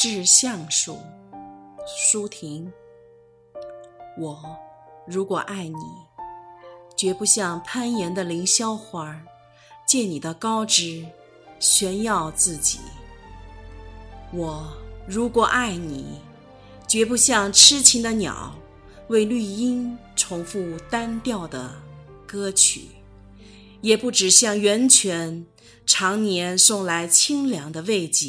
致橡树。舒婷，我如果爱你，绝不像攀岩的凌霄花，借你的高枝炫耀自己。我如果爱你，绝不像痴情的鸟，为绿荫重复单调的歌曲，也不止像源泉常年送来清凉的慰藉，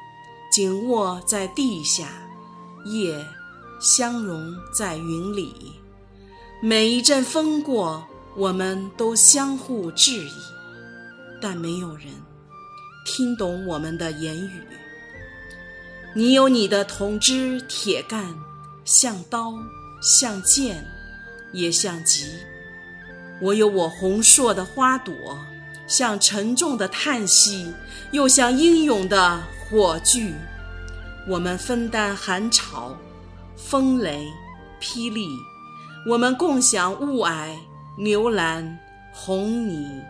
紧握在地下，叶相融在云里。每一阵风过，我们都相互质疑，但没有人听懂我们的言语。你有你的铜枝铁干，像刀，像剑，也像戟；我有我红硕的花朵，像沉重的叹息，又像英勇的火炬。我们分担寒潮、风雷、霹雳，我们共享雾霭、牛栏、红泥，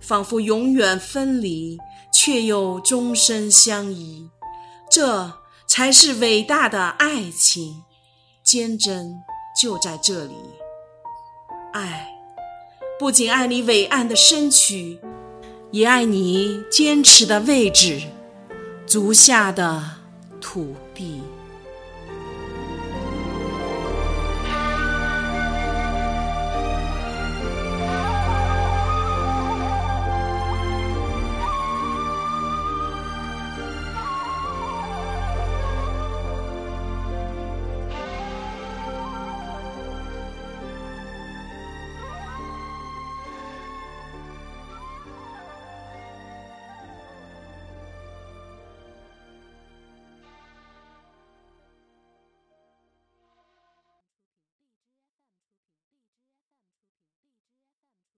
仿佛永远分离。却又终身相依，这才是伟大的爱情，坚贞就在这里。爱，不仅爱你伟岸的身躯，也爱你坚持的位置，足下的土地。